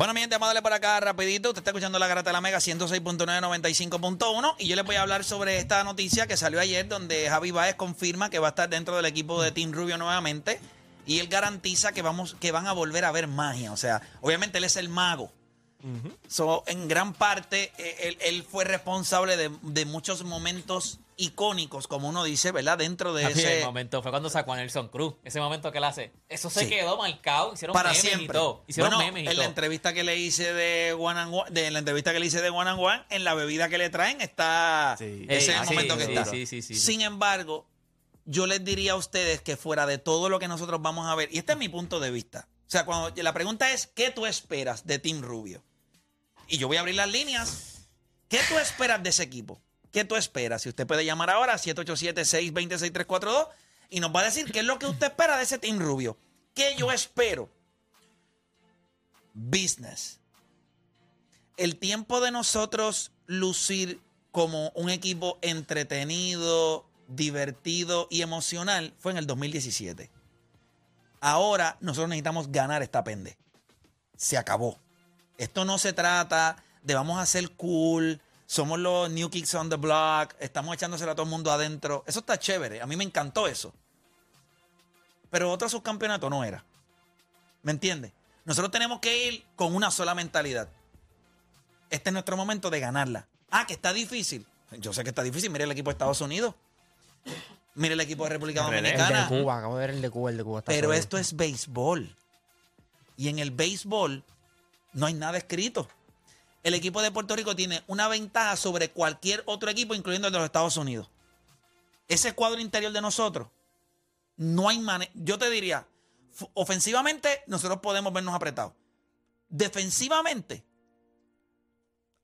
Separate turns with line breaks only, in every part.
Bueno, mi gente, vamos a darle para acá rapidito. Usted está escuchando la Garata de la Mega 106.995.1 y yo les voy a hablar sobre esta noticia que salió ayer donde Javi Baez confirma que va a estar dentro del equipo de Team Rubio nuevamente y él garantiza que, vamos, que van a volver a ver magia. O sea, obviamente él es el mago. So, en gran parte, eh, él, él fue responsable de, de muchos momentos icónicos, como uno dice, ¿verdad? Dentro de
Papi,
ese...
el momento fue cuando sacó a Nelson Cruz. Ese momento que él hace. Eso se
Sí.
quedó marcado. Hicieron
para
memes
siempre.
y todo. Hicieron
bueno,
memes y
en la entrevista que le hice de One and One, de la entrevista que le hice de One and One, en la bebida que le traen está
Sí.
ese
sí,
momento que está. Sin embargo, yo les diría a ustedes que fuera de todo lo que nosotros vamos a ver, y este es mi punto de vista. O sea, cuando la pregunta es ¿qué tú esperas de Team Rubio? Y yo voy a abrir las líneas. ¿Qué tú esperas de ese equipo? ¿Qué tú esperas? Si usted puede llamar ahora 787-620-6342 y nos va a decir qué es lo que usted espera de ese Team Rubio. ¿Qué yo espero? Business. El tiempo de nosotros lucir como un equipo entretenido, divertido y emocional fue en el 2017. Ahora nosotros necesitamos ganar esta pende. Se acabó. Esto no se trata de vamos a ser cool, somos los New Kicks on the Block, estamos echándosela a todo el mundo adentro. Eso está chévere. A mí me encantó eso. Pero otro subcampeonato no era. ¿Me entiendes? Nosotros tenemos que ir con una sola mentalidad. Este es nuestro momento de ganarla. Ah, que está difícil. Yo sé que está difícil. Mire el equipo de Estados Unidos. Mire el equipo de República
de
El de
Dominicana.
Cuba, acabo de ver el de Cuba, el de Cuba. está
Pero esto es béisbol. Y en el béisbol no hay nada escrito. El equipo de Puerto Rico tiene una ventaja sobre cualquier otro equipo, incluyendo el de los Estados Unidos. Ese cuadro interior de nosotros, no hay manera. Yo te diría, ofensivamente, nosotros podemos vernos apretados. Defensivamente,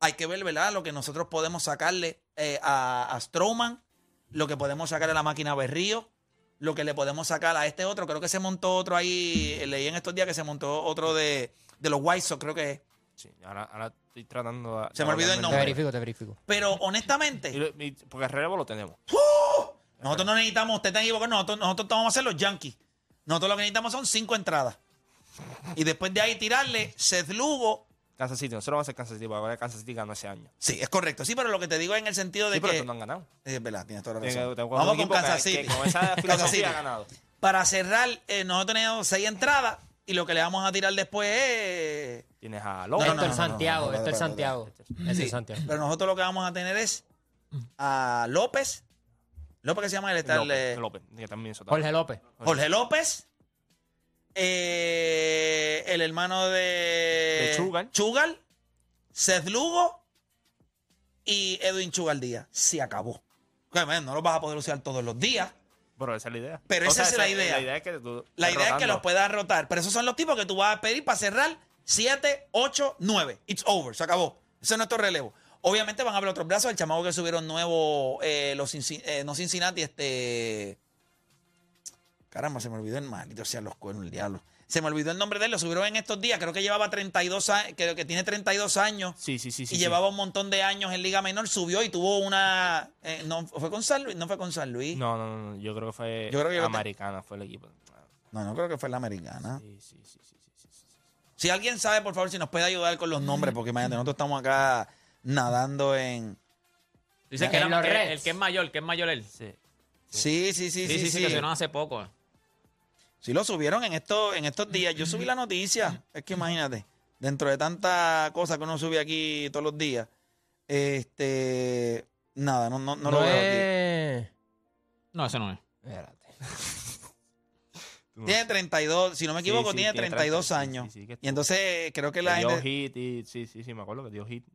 hay que ver, ¿verdad? Lo que nosotros podemos sacarle eh, a, a Strowman, lo que podemos sacarle a la máquina Berrío, lo que le podemos sacar a este otro. Creo que se montó otro ahí, leí en estos días que se montó otro de, de los White Sox, creo que es.
Sí, ahora, ahora estoy tratando de-
Se me olvidó el
Te
nombre.
verifico, te verifico.
Pero honestamente,
y- porque el relevo lo tenemos.
nosotros no necesitamos, usted está equivocado, nosotros, nosotros vamos a hacer los Yankees. Nosotros lo que necesitamos son cinco entradas. Y después de ahí tirarle Seth Lugo.
Kansas City, nosotros vamos a hacer Kansas City, porque ahora Kansas City ganó ese año.
Sí, es correcto. Sí, pero lo que te digo es en el sentido de
Sí, pero
que.
estos no han ganado.
Es verdad, tienes toda la
Tiene
razón.
que- tengo
Vamos con
que-
Kansas
que
City.
con esa
Kansas
filosofía
City.
ha ganado.
Para cerrar, eh, nosotros tenemos seis entradas y lo que le vamos a tirar después es.
Tienes a López.
no, no, no,
Santiago, Héctor Santiago.
Sí,
Santiago.
Pero nosotros lo que vamos a tener es a López. López que se llama el está el,
López,
eh,
López, que también eso
Jorge López.
Jorge López. eh, el hermano de,
De Chugal.
Chugal, Seth Lugo y Edwin Chugal Díaz. Se acabó. No los vas a poder usar todos los días.
Pero esa es la idea.
Pero
O
esa
sea,
es la idea.
La idea es que tú.
La
estés
idea es que
rotando.
los puedas rotar. Pero esos son los tipos que tú vas a pedir para cerrar 7, 8, 9. It's over. Se acabó. Ese es nuestro relevo. Obviamente van a haber otros brazos. El chamaco que subieron nuevo, eh, los eh, no Cincinnati, este. Caramba, se me olvidó el maldito sea los cuernos, el diablo. Se me olvidó el nombre de él, lo subieron en estos días. Creo que llevaba 32 años, creo que tiene 32 años.
Sí, sí, sí. sí
y
sí.
llevaba un montón de años en Liga Menor, subió y tuvo una. eh, no, ¿Fue con San Luis? No fue con San Luis.
No, no, no, no, Yo creo que fue.
Yo creo que
Americana fue el equipo.
no, no creo que fue la americana.
Sí, sí, sí, sí, sí, sí, sí.
Si alguien sabe, por favor, si nos puede ayudar con los nombres, porque imagínate, nosotros estamos acá nadando en.
Dicen
En
que era el, el que es mayor, que es mayor él.
Sí.
Sí, sí, sí,
Sí,
sí.
sí, sí,
Sí,
que hace poco.
Sí lo subieron en, estos en estos días. Yo subí la noticia. Es que imagínate, dentro de tanta cosa que uno sube aquí todos los días, este. Nada, no, no, no, lo veo aquí.
es...
No, eso no es.
Espérate.
No-
Tiene 32, si no me
Sí,
equivoco,
sí,
tiene
tiene
32
30, sí,
años.
sí, sí, que
y entonces creo que la
dio
gente.
hit y, sí, sí, sí, me acuerdo que dio hit.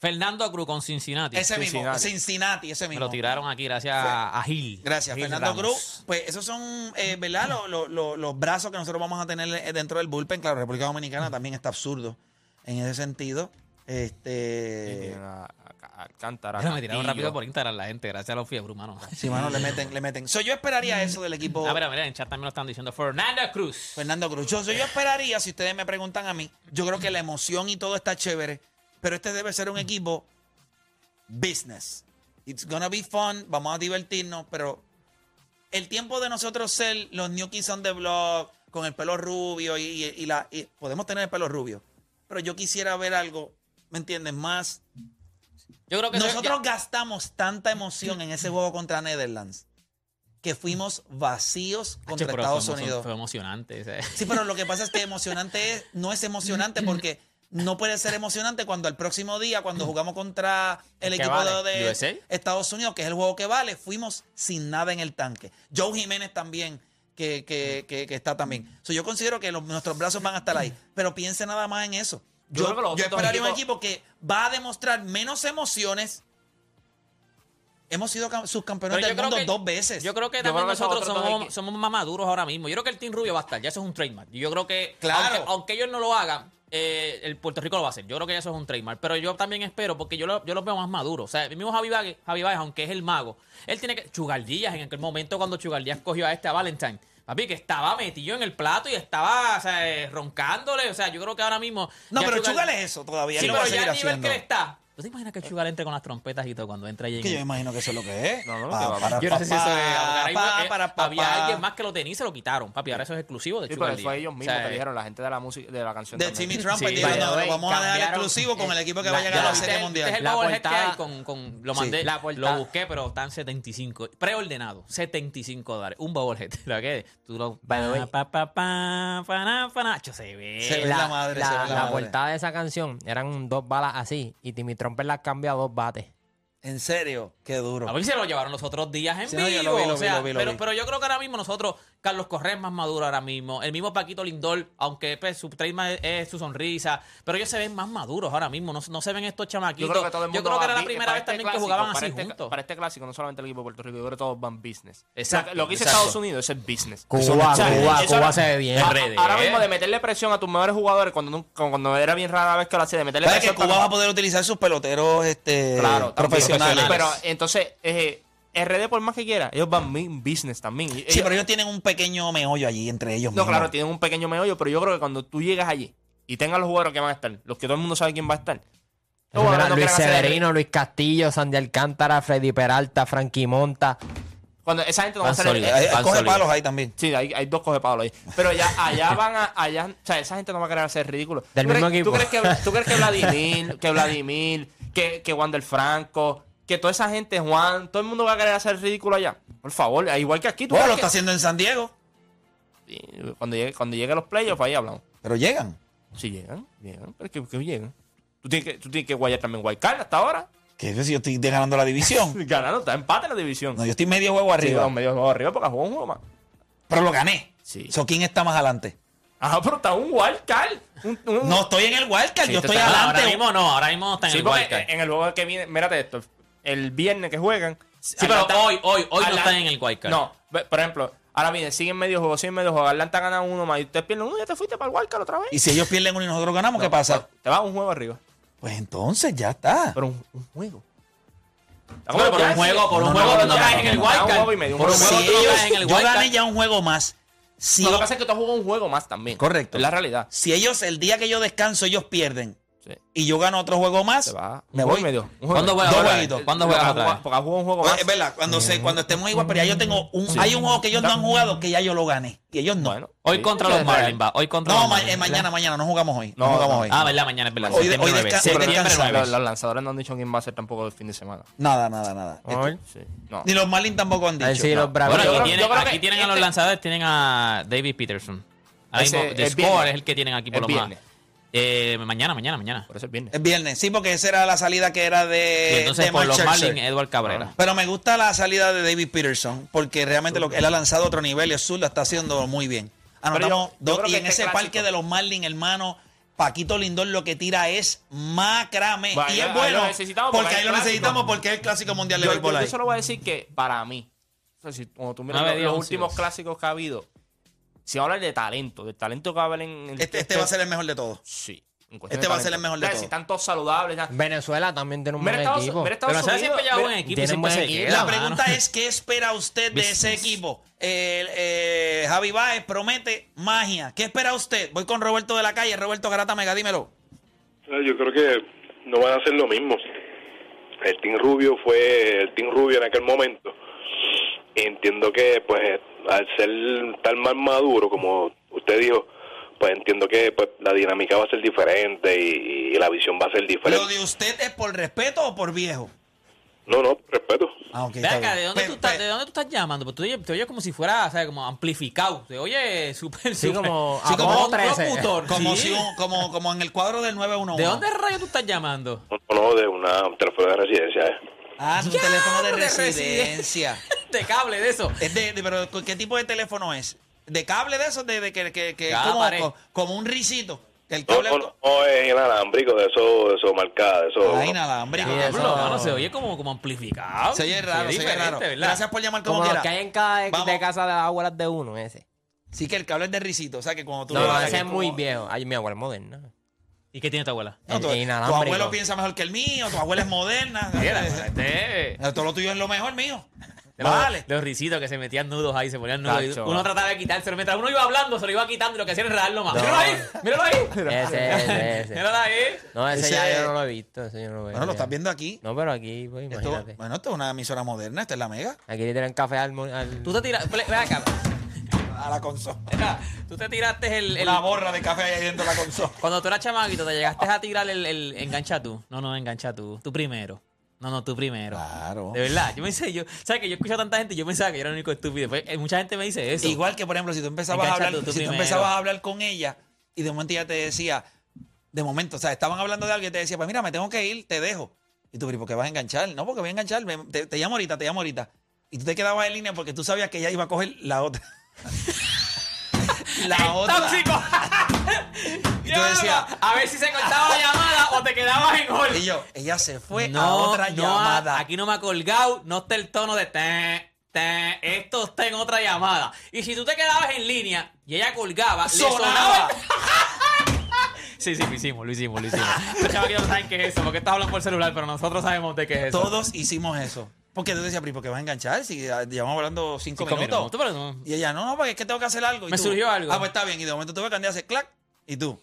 Fernando Cruz con Cincinnati.
Ese mismo,
Cincinnati.
Cincinnati, ese
Me
mismo.
lo tiraron aquí gracias a, a Gil.
Gracias,
Gil
Fernando
Ramos.
Cruz. Pues esos son, eh, ¿verdad? Los, los- los- los brazos que nosotros vamos a tener eh, dentro del bullpen. Claro, República Dominicana también está absurdo en ese sentido. Este.
a, a Alcántara.
Me tiraron
Castillo.
rápido por Instagram la gente, gracias a los fiebros, mano.
Sí, mano, le meten, le meten. So, yo esperaría eso del equipo
Ah, mira, mira, en chat también lo están diciendo. Fernando Cruz.
Fernando Cruz. Yo, so, yo esperaría, si ustedes me preguntan a mí, yo creo que la emoción y todo está chévere, pero este debe ser un equipo business. It's gonna be fun, vamos a divertirnos, pero el tiempo de nosotros ser los New Kids on the Block, con el pelo rubio y, y- y la... y podemos tener el pelo rubio, pero yo quisiera ver algo, ¿me entiendes? Más...
Yo creo que
Nosotros gastamos tanta emoción en ese juego contra Netherlands que fuimos vacíos contra Estados
fue,
Unidos.
Fue emocionante. ese.
Sí, pero lo que pasa es que emocionante es, no es emocionante porque no puede ser emocionante cuando el próximo día, cuando jugamos contra el equipo
vale,
de,
USA.
Estados Unidos, que es el juego que vale, fuimos sin nada en el tanque. Joe Jiménez también, que, que- que- que está también. So, yo considero que los- nuestros brazos van a estar ahí, pero piense nada más en eso.
Yo
Yo,
creo que los
yo
otros
esperaría un
equipos-
equipo que va a demostrar menos emociones. Hemos sido cam- subcampeones
yo
del mundo
que-
dos veces.
Yo creo que
Yo
también
creo que esos
nosotros somos más maduros ahora mismo. Yo creo que el Team Rubio va a estar. Ya eso es un trademark. Yo creo que,
Claro.
aunque, aunque ellos no lo hagan, eh, el Puerto Rico lo va a hacer. Yo creo que ya eso es un trademark. Pero yo también espero, porque yo, lo, yo los veo más maduros. O sea, el mismo Javi Baez, Javi Baez, aunque es el mago, él tiene que. Chugaldías, en aquel momento cuando Chugaldías cogió a este a Valentine. Papi, que estaba metido en el plato y estaba o sea, eh, roncándole. O sea, yo creo que ahora mismo.
no, pero
Chugal-
es eso todavía.
Sí,
lo
pero ya al nivel
haciendo.
que él está. ¿Tú te imaginas que Chugal entre con las trompetas y todo cuando entra ahí en
Que yo me imagino que eso es lo que es.
No, no, lo
Pa-
que va a
para
yo no sé si eso es.
pa- para
había
papá.
alguien más que lo tenía y se lo quitaron, papi. Ahora eso es exclusivo de
Sí,
Sugar
pero fue
Lee.
ellos
O
mismos
sea,
que dijeron, la gente de la música, de la canción.
De
también.
Timmy Trump
Sí,
dijeron, no,
way,
vamos a dejar exclusivo con el equipo que va a llegar a la Serie Mundial.
Es el que hay con, con- lo
Sí,
mandé, lo busqué, pero están 75, preordenado, 75 dólares, un bobblehead. ¿Lo que Tú lo pa, pa, pa, se ve.
Se ve la madre,
la, portada de esa canción eran dos balas así y Timmy Trumper la cambia a dos bates.
En serio, qué duro.
A ver si se lo llevaron los otros días en
Sí,
vivo.
no, yo lo vi, lo
o
vi,
sea,
lo vi, lo
pero,
vi.
pero yo creo que ahora mismo nosotros, Carlos Correa es más maduro ahora mismo. El mismo Paquito Lindor, aunque pues, su trademark es, es su sonrisa, pero ellos se ven más maduros ahora mismo. No, no se ven estos chamaquitos.
Yo creo que todo el mundo
Yo creo que
va
era la primera vez
este
también que jugaban así
este,
juntos.
Para este clásico, no solamente el equipo de Puerto Rico, yo creo que todos van business.
Exacto,
Lo que-
exacto.
Estados Unidos es el business.
Cuba,
Eso
Cuba,
eso
Cuba se ve bien.
a-. Ahora mismo de meterle presión a tus mejores jugadores cuando, cuando era bien rara vez que lo hacía, de meterle
¿Sabes que
presión
Cuba va a poder utilizar sus peloteros este,
Claro, también,
profesionales?
Pero entonces, eh, RD por más que quiera, ellos van bien business también. Y
sí,
ellos-
pero ellos tienen un pequeño meollo allí entre ellos
No,
mismos.
claro, tienen un pequeño meollo, pero yo creo que cuando tú llegas allí y tengas los jugadores que van a estar, los que todo el mundo sabe quién va a estar. jugadores no
Luis Severino, Luis Castillo, Sandy Alcántara, Freddy Peralta, Frankie Monta.
Cuando esa gente no va a
sólidos.
Hay- hay- coge palos ahí también.
Sí, hay, hay dos cogepalos ahí. Pero ya, allá van a. Allá, o sea, esa gente no va a querer hacer ridículo.
Del
¿Tú
mismo
crees,
equipo.
¿tú crees, que, ¿Tú crees que Vladimir, que Vladimir, que, que Wander Franco, que toda esa gente, Juan, todo el mundo va a querer hacer ridículo allá? Por favor, igual que aquí. ¿tú
Bueno, lo está
que-
haciendo en San Diego,
Sí, cuando llegue, cuando llegue los playoffs, ahí hablamos.
pero llegan.
Sí, llegan, llegan. Pero que, que llegan. Tú tienes que, tú tienes que guayar también Guaycar hasta ahora.
Que si yo estoy ganando la división.
Ganando, está empate en la división.
No, yo estoy medio juego arriba.
medio juego arriba porque jugó un juego más.
pero lo gané.
Sí.
So, ¿Quién está más adelante?
Ajá, pero está un wildcard.
No estoy en el wildcard,
Sí,
yo estoy
No,
adelante.
ahora mismo no, ahora mismo no está en
Sí,
el wildcard.
en el juego que viene, mírate esto, el viernes que juegan.
Sí, pero hoy, hoy, hoy no están en el wildcard.
No, por ejemplo, ahora viene, siguen medio juego, siguen medio juego. Atlanta gana uno más y ustedes pierden uno y ya te fuiste para el wildcard otra vez.
Y si ellos pierden uno y nosotros ganamos, ¿qué pasa?
Te vas un juego arriba.
Pues entonces ya está.
Pero un, un juego.
Pero por un juego, por un juego
no,
tú no
no,
caes en el wildcard. Por un
juego.
tú no en el
yo gané ya un juego más. Si,
Lo que pasa es que tú has jugado un juego más también.
Correcto.
Es la realidad.
si ellos, el día que yo descanso, ellos pierden
Sí.
y yo gano otro juego más, me voy.
juego y medio. Juego
¿Cuándo juegas
Dos jueguitos.
¿Cuándo juegas otra vez?
Porque jugado un juego más.
es verdad, cuando, se, cuando estemos igual, pero ya yo tengo un. Hay un juego que ellos no han jugado que ya yo lo gané. Y ellos no.
Bueno.
Hoy
sí,
contra
sí,
los. Marlins va. Hoy contra
no,
los
ma-
Marlins.
eh, mañana, mañana, no jugamos hoy. No,
No,
jugamos
no.
hoy.
Ah, verdad, mañana es verdad.
Hoy- hoy
9.
desca-
Septiembre
descansamos.
9.
Los, los lanzadores no han dicho quién va a ser tampoco el fin de semana.
Nada, nada, nada.
Hoy.
Sí. No.
Ni los Marlins tampoco han dicho. No.
los Bravos.
Bueno, aquí tienen, a los
este-
lanzadores, tienen a David Peterson. Ahora mismo, The
es
Score es el que tienen aquí por lo más. Eh, mañana, mañana, mañana.
Por eso es viernes.
Es viernes, sí, porque esa era la salida que era
Y
de.
entonces
de
por
Mark
los. Marlins, Edward Cabrera.
Pero me gusta la salida de David Peterson, porque realmente lo, él ha lanzado a otro nivel y Azul lo está haciendo muy bien. Anotamos
yo- yo
dos,
creo
y
que
en
este
ese
clásico-
parque de los Marlins, hermano, Paquito Lindor lo que tira es macrame. Y
ahí
es
lo
bueno,
necesitamos
porque ahí lo necesitamos, porque es el clásico mundial de
Yo,
béisbol
yo-
ahí.
solo voy a decir que para mí, o sea, si, cuando tú miras los, últimos clásicos que ha habido, si vamos a hablar de talento, del talento que va a haber en el
Este, este va a ser el mejor de todos.
Sí.
Este va a ser el mejor de todos.
Si están todos saludables. ya.
Venezuela también tiene un
Mira
buen
Estados,
equipo.
mira Estados. Unidos.
siempre lleva buen equipo y
tienen
siempre
buen
se
equipo.
queda.
La
mano.
pregunta es, ¿qué espera usted de ese equipo? Eh, eh, Javi Baez promete magia. ¿Qué espera usted? Voy con Roberto de la calle. Roberto Garata Mega, dímelo.
Yo creo que no van a hacer lo mismo. El Team Rubio fue el Team Rubio en aquel momento. Entiendo que, pues, al ser tan más maduro, como usted dijo, pues entiendo que pues, la dinámica va a ser diferente y, y la visión va a ser
¿Lo
diferente.
de usted es por respeto o por viejo?
No, no, respeto.
Ah, ok.
Ve
está
acá,
bien.
¿de dónde,
Pe-
tú estás,
pe-
¿de dónde tú estás llamando? Porque tú oyes- te oyes como si fuera, o sea, como amplificado. Te oye súper,
Sí,
súper-
como
sí, como un
13.
locutor.
Como,
sí.
si un- como, como en el cuadro del 911.
¿De dónde rayo tú estás llamando?
No, no, de una un teléfono de residencia. eh.
Ah, un
Ya,
teléfono de
de
residencia.
De cable, de eso.
Es de, de- pero ¿qué tipo de teléfono es? ¿De cable de esos? De, de que, que, que es como,
pared.
co- como un risito. El
No,
cable
no, no, no, es inalámbrico, de eso, de eso marcada, de eso.
Ah, inalámbrico.
Sí,
Diablo,
eso-
mano, se oye como, como amplificado.
Se oye raro,
Sí,
se oye
diferente,
raro.
¿verdad?
Gracias por llamar como,
Como los
quiera.
que hay en cada de,
Vamos.
de casa de las abuelas de uno, ese.
Sí, que el cable es de risito. O sea, que cuando tú
No, ese es muy
como-
viejo. Ay, mi abuela es moderna.
¿Y qué tiene tu abuela?
No, tu,
El
tu
inalámbrico.
abuelo piensa mejor que el mío, tu abuela es moderna.
Mira, este...
Todo lo tuyo es lo mejor mío.
De los,
Vale.
de los risitos que se metían nudos ahí, se ponían nudos.
Tacho.
uno trataba de quitárselo. Mientras uno iba hablando, se lo iba quitando y lo que hacía era enredarlo más.
No.
¡Míralo ahí! ¡Míralo ahí!
Ese, ese, ese.
¡Míralo ahí!
No, ese,
Ese-
ya yo no lo he visto. Ese yo no lo veo.
Bueno, lo estás viendo aquí.
No, pero aquí, pues,
Esto-
imagínate.
bueno, esto es una emisora moderna, esta es la mega.
Aquí le tiran café al...
Tú te tiras... Ve acá.
A la consola.
Mira, Tú te tiraste el... el-
Una borra de café ahí dentro de la consola.
Cuando tú eras chamaquito, te llegaste a tirar el, el engancha tú. No, no, engancha tú. Tú primero. No, no, tú primero.
Claro.
De verdad, yo me dice, yo, ¿sabes que Yo escucho a tanta gente y yo pensaba que yo era el único estúpido. Pues, eh, mucha gente me dice eso.
Igual que, por ejemplo, si tú empezabas a
Engancha
hablar,
tú, tú
si tú
primero.
empezabas a hablar con ella y de momento ella te decía, de momento, o sea, estaban hablando de algo y te decía, pues mira, me tengo que ir, te dejo. Y tú, pero ¿por qué vas a enganchar? No, porque voy a enganchar, me- te, te llamo ahorita, te llamo ahorita. Y tú te quedabas en línea porque tú sabías que ella iba a coger la otra. la otra.
¡Tóxico!
Y tú decías,
a ver si se cortaba la llamada o te quedabas en hold.
y yo, ella se fue
no,
a otra
no,
llamada.
aquí no me ha colgado, no está el tono de te, te, esto está en otra llamada. Y si tú te quedabas en línea y ella colgaba, le
Sonaba.
Sí, sí, lo hicimos, lo hicimos, lo hicimos. Los no saben qué es eso, porque estás hablando por celular, pero nosotros sabemos de qué es eso.
Todos hicimos eso. Porque tú decías, pero ¿y ¿por qué vas a enganchar? Si ya llevamos hablando cinco,
Cinco
minutos.
minutos, pero no.
Y ella, no, no, porque es que tengo que hacer algo. Y
Me
tú,
surgió algo.
Ah, pues está bien. Y de momento tuve que andar a hacer clac. Y tú.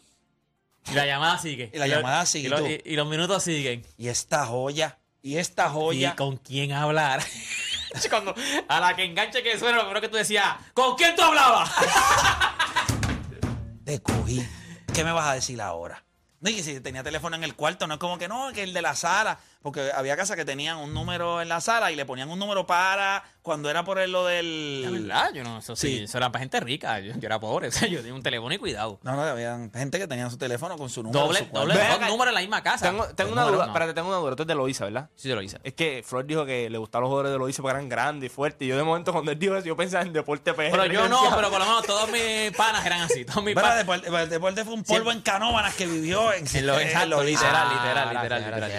Y la llamada sigue.
Y la llamada sigue,
Y, lo-
tú.
y- y los minutos siguen.
Y esta joya. Y esta joya.
¿Y con quién hablar? Cuando a la que enganche que suena, lo primero que tú decías, ¿con quién tú hablabas?
Te cogí. ¿Qué me vas a decir ahora? No, y si tenía teléfono en el cuarto, no es como que no, que el de la sala. Porque había casas que tenían un número en la sala y le ponían un número para cuando era por lo
La
del.
verdad, yo no, eso sí,
Sí.
eso era para gente rica. Yo, yo era pobre, o sea, yo tenía un teléfono y cuidado.
No, no, había gente que tenía su teléfono con su número.
Doble,
su
doble, dos números en la misma casa.
Tengo, tengo una duda,
no.
espérate, tengo una duda. Esto es de Loiza, ¿verdad?
Sí, te lo hice.
Es que Flor dijo que le gustaban los jugadores de Loiza porque eran grandes y fuertes. Y yo de momento cuando él dijo eso, yo pensaba en Deporte PR.
Pero yo no, pero por lo menos todos mis panas eran así. Todos mis panas.
deporte, el deporte fue un polvo en canóbanas que vivió en,
En lo- literal,
Ah,
literal, literal, literal.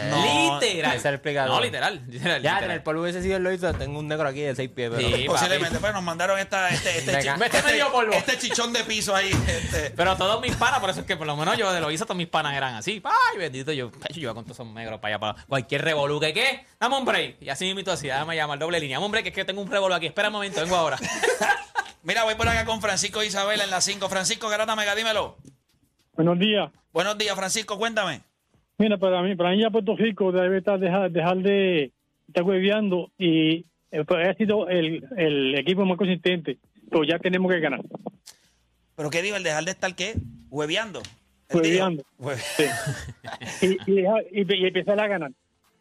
No,
literal.
ese es el explicador.
No, literal, literal.
Ya, en el polvo hubiese sido el Loiza, tengo un negro aquí de 6 pies. Pero...
Sí,
Posiblemente, pero nos mandaron esta, este, este, chi- este-
medio polvo.
este chichón de piso ahí. este.
Pero todos mis panas, por eso es que por lo menos yo de lo hice, todos mis panas eran así. Ay, bendito, yo, yo iba con todos esos negros para allá, para cualquier revolú. ¿Qué qué? Dame un break. Y así mismo así, dame llamar doble línea. Dame un break, que es que tengo un revolú aquí. Espera un momento, vengo ahora.
Mira, voy por acá con Francisco Isabela en la 5. Francisco Garata Mega, dímelo.
Buenos días.
Buenos días, Francisco, cuéntame.
Mira, para mí, para mí ya Puerto Rico debe estar dejar, dejar de estar hueveando y eh, pues, ha sido el, el equipo más consistente, pero ya tenemos que ganar.
¿Pero qué digo? ¿El dejar de estar qué? ¿Hueveando?
Hueveando. Sí. Y, y, dejar- y, y empezar a ganar.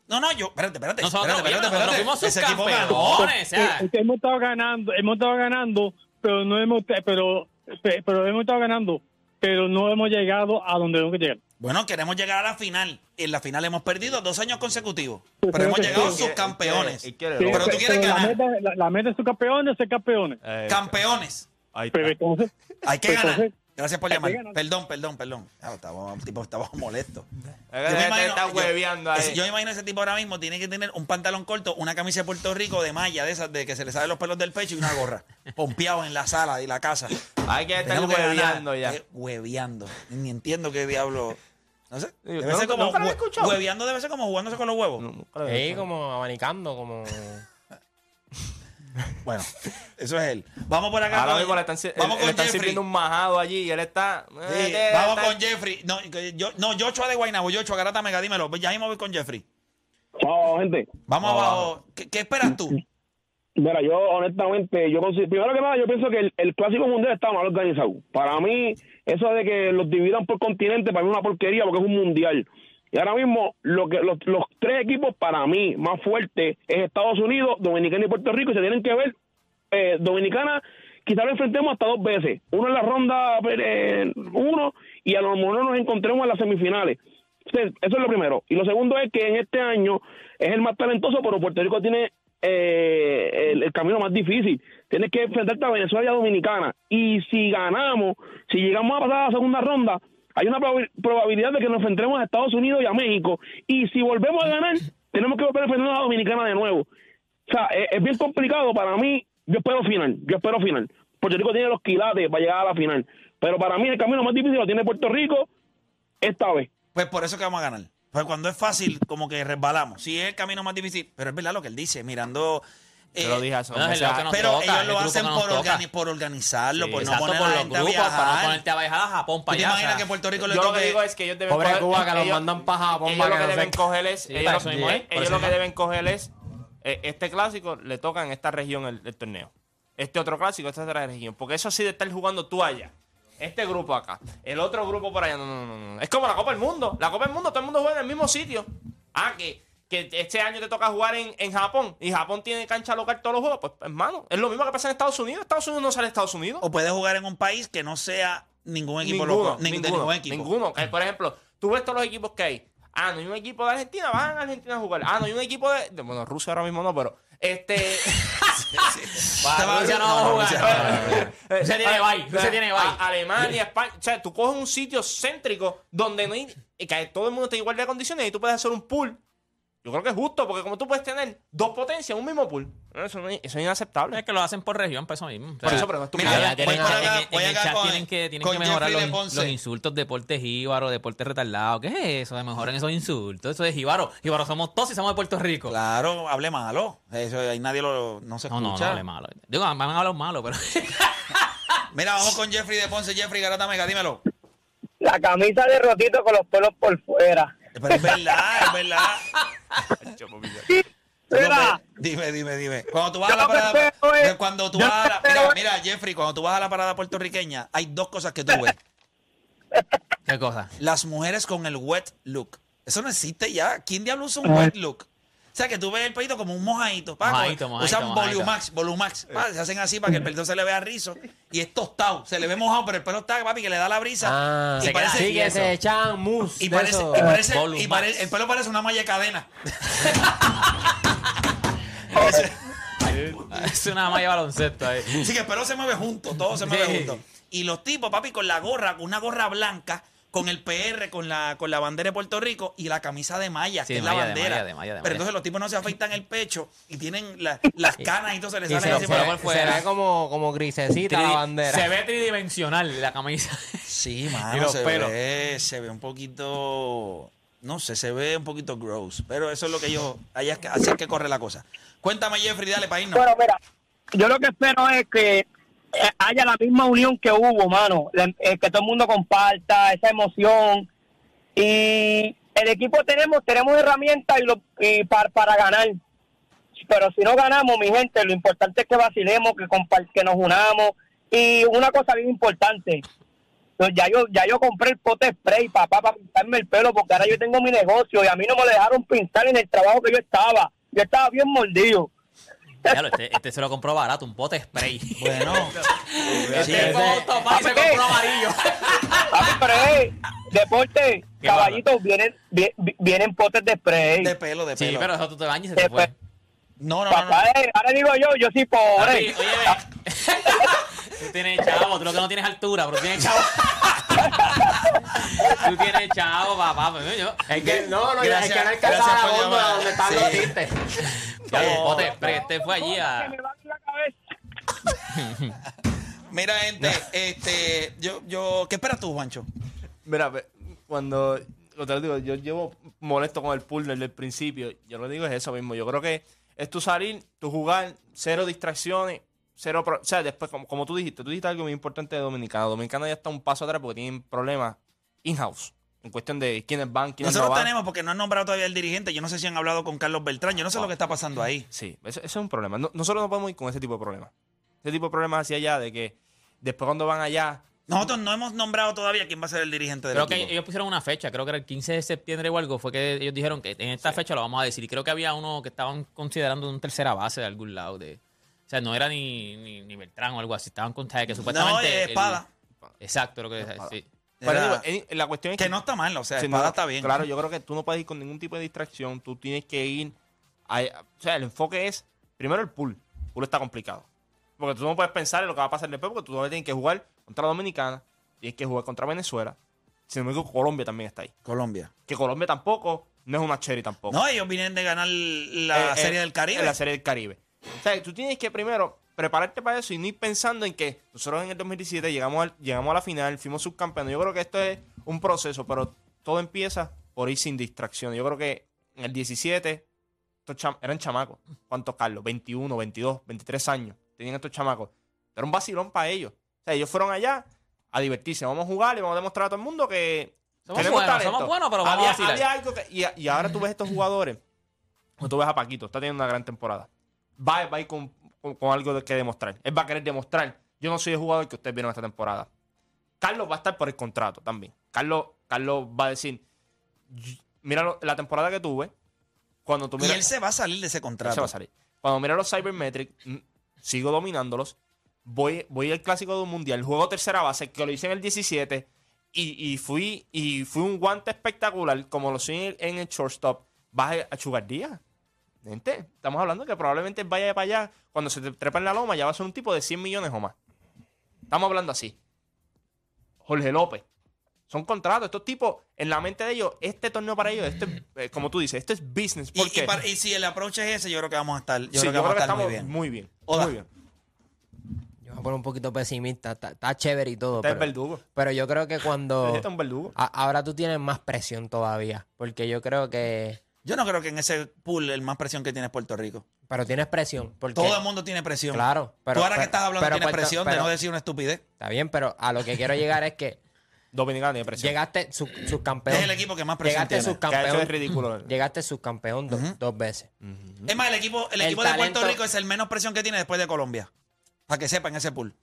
No, no, yo, espérate, espérate.
Nosotros,
espérate,
mira,
espérate,
nosotros
espérate.
fuimos
Ese equipo ganó.
subcampeones. o sea,
Eh, eh, hemos estado ganando, hemos estado ganando, pero no hemos, pero, pero hemos estado ganando, pero no hemos llegado a donde tenemos que llegar.
Bueno, queremos llegar a la final. En la final hemos perdido dos años consecutivos.
Pues
Pero hemos llegado
sí.
subcampeones.
Sí,
Pero tú quieres
la
ganar.
meta, la, la meta es ser campeones, ser campeones.
Eh,
Campeones.
ahí está.
Pero entonces,
Hay que ganar.
entonces,
Gracias por llamar. Perdón, perdón, perdón. Ah, estaba, el tipo estaba molesto.
Es que te está hueveando ahí.
ese- yo me imagino ese tipo ahora mismo tiene que tener un pantalón corto, una camisa de Puerto Rico de malla, de esas de que se le salen los pelos del pecho y una gorra. pompeado en la sala y la casa.
Hay que estar hueveando ya.
Eh, hueveando. Ni entiendo qué diablo. No sé. Debe
nunca-
ser como hueveando, debe ser como jugándose con los huevos.
No,
Sí, como abanicando, como...
Bueno, eso es él. Vamos por acá.
Ahora
con-
mismo le están,
vamos
le
con
están sirviendo un majado allí y él está.
Sí,
eh,
vamos
está-
con Jeffrey. No, yo, no, Joshua de Guaynabo, Joshua Garata Mega, dímelo. Ya mismo voy con Jeffrey.
Chao, gente.
Vamos abajo. ¿Qué, qué esperas tú?
Mira, yo honestamente, yo considero, primero que nada, yo pienso que el, el clásico mundial está mal organizado. Para mí, eso de que los dividan por continente, para mí es una porquería porque es un mundial. Y ahora mismo, lo que los, los tres equipos para mí más fuertes es Estados Unidos, Dominicana y Puerto Rico, y se tienen que ver. Eh, Dominicana, quizás lo enfrentemos hasta dos veces. Uno en la ronda eh, uno y a lo mejor nos encontremos en las semifinales. Eso es lo primero. Y lo segundo es que en este año es el más talentoso, pero Puerto Rico tiene eh, el, camino más difícil. Tienes que enfrentarte a Venezuela y a Dominicana. Y si ganamos, si llegamos a pasar a la segunda ronda, hay una probabil- probabilidad de que nos enfrentemos a Estados Unidos y a México. Y si volvemos a ganar, tenemos que volver a enfrentarnos a Dominicana de nuevo. O sea, es, es bien complicado para mí. Yo espero final, yo espero final. Puerto Rico tiene los quilates para llegar a la final. Pero para mí el camino más difícil lo tiene Puerto Rico esta vez.
Pues por eso que vamos a ganar. Pues cuando es fácil, como que resbalamos. Sí, es el camino más difícil, pero es verdad lo que él dice, mirando. eh,
Yo lo dije hace
No, es
meses.
el loco que nos
pero
toca,
ellos
el
lo hacen por, organi- por organizarlo,
Sí,
por no
exacto,
poner
por
a la
los
a
para no ponerte a viajar a Japón
¿Tú
para
te
allá.
imaginas
o sea,
que Puerto Rico le
Yo lo que
toque-
digo es que ellos deben
Pobre
coger-
Cuba, que los
ellos-
mandan para Japón
ellos
para
lo
que
deben coger es ellos,
para
lo-
eso eso
que deben coger es eh, este clásico le toca en esta región el, el torneo este otro clásico esta otra región porque eso sí de estar jugando tú allá este grupo acá el otro grupo por allá no no no no es como la Copa del Mundo la Copa del Mundo todo el mundo juega en el mismo sitio ah que que este año te toca jugar en, en Japón y Japón tiene cancha local todos los juegos pues hermano es lo mismo que pasa en Estados Unidos Estados Unidos no sale de Estados Unidos
O puedes jugar en un país que no sea ningún equipo
ninguno,
loco. Ning- de
ninguno,
ningún equipo.
ninguno. Por ejemplo, tú ves todos los equipos que hay. Ah, no hay un equipo de Argentina, van a Argentina a jugar. Ah, no hay un equipo de- bueno, Rusia ahora mismo no, pero. Este.
Te va a-
Rusia no va a jugar.
Rusia
tiene bye, Rusia tiene bye.
Alemania, España. O sea, tú coges un sitio céntrico donde no hay. que todo el mundo está en igualdad de condiciones y tú puedes hacer un pool. Yo creo que es justo, porque como tú puedes tener dos potencias en un mismo pool. Eso, no es, eso es inaceptable.
Es que lo hacen por región, por eso mismo. O
Por
sea,
eso, pero es tu
Mira, voy
tienen
acá-
en, en
voy
el
acá
chat
con-
tienen que, tienen que mejorar los, los insultos deporte jíbaro, deporte retardado. ¿Qué es eso? De mejoren esos insultos. Eso de jíbaro. Jíbaro somos todos y somos de Puerto Rico.
Claro, hable malo. Eso ahí nadie lo no se
No, no, no,
escucha.
hable malo. Digo, me han hablado malo, pero.
Mira, vamos con Jeffrey de Ponce. Jeffrey Garata Mega, dímelo.
La camisa de rotito con los pelos por fuera.
Pero es verdad, es verdad.
Mira,
Dime, dime, dime. Cuando tú vas a la parada.
espero es-
Cuando tú
yo
vas a la. Mira,
es-
mira, Jeffrey, cuando tú vas a la parada puertorriqueña, hay dos cosas que tú ves.
¿Qué cosa?
Las mujeres con el wet look. Eso no existe ya. ¿Quién diablo usa un wet look? O sea, que tú ves el pelito como un mojadito. pa,
Mojadito, mojadito,
Usan. Volumax, Volumax. pa, se hacen así para que el pelito se le vea rizo. Y es tostado. Se le ve mojado, pero el pelo está, papi, que le da la brisa.
Ah,
y parece,
sí, que se echan mousse
y parece, y parece, y pare- el pelo parece una malla de cadena.
Es una malla de baloncesto ahí.
Así que el pelo se mueve junto, todo se mueve
Sí.
junto. Y los tipos, papi, con la gorra, con una gorra blanca, con el PR, con la, con la bandera de Puerto Rico y la camisa de malla,
Sí,
que es la
malla, de
bandera.
malla, de malla, de
Pero
malla.
entonces los tipos no se afeitan el pecho y tienen la- las canas y todo se les
Y
sale
se,
así por
por
ahí.
se
fuera.
ve como, como grisecita la
Tridi-
bandera.
Se ve tridimensional la camisa.
Sí,
Y
mano,
los
se
pelos.
ve, se ve un poquito, no sé, se ve un poquito gross, pero eso es lo que que- así es que corre la cosa. Cuéntame, Jeffrey, dale para irnos.
bueno, mira, yo lo que espero es que eh, haya la misma unión que hubo, mano. Eh, que todo el mundo comparta esa emoción. Y el equipo tenemos tenemos herramientas y lo, y para, para ganar. Pero si no ganamos, mi gente, lo importante es que vacilemos, que, que nos unamos. Y una cosa bien importante, pues ya yo ya yo compré el pote spray, papá, para pintarme el pelo, porque ahora yo tengo mi negocio y a mí no me lo dejaron pintar en el trabajo que yo estaba. Yo estaba bien mordido.
Claro, este, este se lo compró barato, un pote spray.
Bueno,
Este
sí,
automático, se compró amarillo.
Papi, pero eh, deporte,
¿Qué
caballitos, vienen, vi- vi- vienen potes de spray.
de pelo, de
Sí,
pelo.
pero eso tú te bañas y se
De
te fue.
pe-
No, no, no, no.
Papá, eh, ahora digo yo, yo soy
Papi,
pobre.
oye, ve. tú tienes chavo, tú lo que no tienes altura, pero tú tienes chavo. tú tienes chavo, papá. pues, yo-
Es que no, no,
Gracias-
es que no alcanza
gracias
la bomba
llamar.
donde están
Sí.
los tintes.
Spray, este fue allí a...
Que me va en la cabeza.
Mira, gente, este, yo, yo, ¿qué esperas tú, Juancho?
Mira, cuando, Lo te lo digo, yo llevo molesto con el pool desde el principio. Yo lo digo es eso mismo. Yo creo que es tu salir, tu jugar, cero distracciones, cero... pro- o sea, después, como, como tú dijiste, tú dijiste algo muy importante de Dominicana. Dominicana ya está un paso atrás porque tienen problemas in-house. En cuestión de quiénes van, quiénes
Nosotros
no van.
tenemos, porque no han nombrado todavía el dirigente. Yo no sé si han hablado con Carlos Beltrán. Yo no sé lo que está pasando ahí.
Sí, eso, eso es un problema. No- nosotros no podemos ir con ese tipo de problemas. Ese tipo de problemas hacia allá de que después cuando van allá...
Nosotros no hemos nombrado todavía quién va a ser el dirigente del
Creo que
equipo.
ellos pusieron una fecha, creo que era el 15 de septiembre o algo, fue que ellos dijeron que en esta fecha lo vamos a decir. Y creo que había uno que estaban considerando un tercera base de algún lado. De, o sea, no era ni, ni, ni Beltrán o algo así, estaban con que supuestamente...
eh,
el-
Espada.
exacto, lo que sí.
Pero digo, la cuestión es
que no está mal, o sea,
Sí,
Espada
no,
está bien.
Claro, yo creo que tú no puedes ir con ningún tipo de distracción. Tú tienes que ir. a- o sea, el enfoque es primero el pool. El pool está complicado. Porque tú no puedes pensar en lo que va a pasar después, porque tú todavía tienes que jugar contra la Dominicana, tienes que jugar contra Venezuela. Sin embargo, Colombia también está ahí.
Colombia.
Que Colombia tampoco no es una cherry tampoco.
No, ellos vienen de ganar la
Eh, eh,
Serie del Caribe.
La Serie del Caribe. O sea, tú tienes que primero prepararte para eso y no ir pensando en que nosotros en el 2017 llegamos, al- llegamos a la final, fuimos subcampeones. Yo creo que esto es un proceso, pero todo empieza por ir sin distracción. Yo creo que en el 17 estos cham- eran chamacos. ¿Cuántos, Carlos? 21, 22, 23 años. Tenían estos chamacos. Era un vacilón para ellos. O sea, ellos fueron allá a divertirse. Vamos a jugar y vamos a demostrar a todo el mundo que
Somos
tenemos
buenos,
talento.
somos buenos, pero vamos
había,
a vacilar.
había algo que... Y, y ahora tú ves estos jugadores o tú ves a Paquito, está teniendo una gran temporada. Va, va a ir con, con- con algo de que demostrar. Él va a querer demostrar. Yo no soy el jugador que ustedes vieron esta temporada. Carlos va a estar por el contrato también. Carlos, Carlos va a decir, "Y- mira la temporada que tuve, cuando tú
y
miras...
él se va a salir de ese
él
contrato.
se va a salir. Cuando mira los Cybermetrics, mm, sigo dominándolos. Voy, voy al clásico de un mundial, juego tercera base, que lo hice en el 17, y, y fui y fui un guante espectacular, como lo soy en el, en el shortstop. Vas a, a Chugar Díaz. Gente, estamos hablando que probablemente vaya para allá, cuando se te trepa en la loma, ya va a ser un tipo de 100 millones o más. Estamos hablando así. Jorge López. Son contratos. Estos tipos, en la mente de ellos, este torneo para ellos, este, eh, como tú dices, este es business.
Y,
¿Por
y
qué?
para- y si el approach es ese, yo creo que vamos a estar, yo
Sí,
creo que vamos a estar muy
estamos
bien.
muy bien.
Oda.
Muy bien.
Yo voy a poner un poquito pesimista. Está, está chévere y todo.
Este es
Pero,
verdugo.
pero yo creo que cuando.
Este es un verdugo.
a- ahora tú tienes más presión todavía. Porque yo creo que.
Yo no creo que en ese pool el más presión que tiene es Puerto Rico.
Pero tienes presión. Porque,
Todo el mundo tiene presión.
Claro. Pero,
Tú ahora que estás hablando
pero
tienes
Puerto-
presión de no decir una estupidez.
Está bien, pero a lo que quiero llegar es que
Dominicana tiene presión.
llegaste su- subcampeón.
Es el equipo que más presión
Llegaste
tiene.
Subcampeón.
es ridículo.
Llegaste subcampeón do- dos veces.
Es más, el equipo, el
El
equipo de Puerto Rico es el menos presión que tiene después de Colombia. Para que sepan ese pool.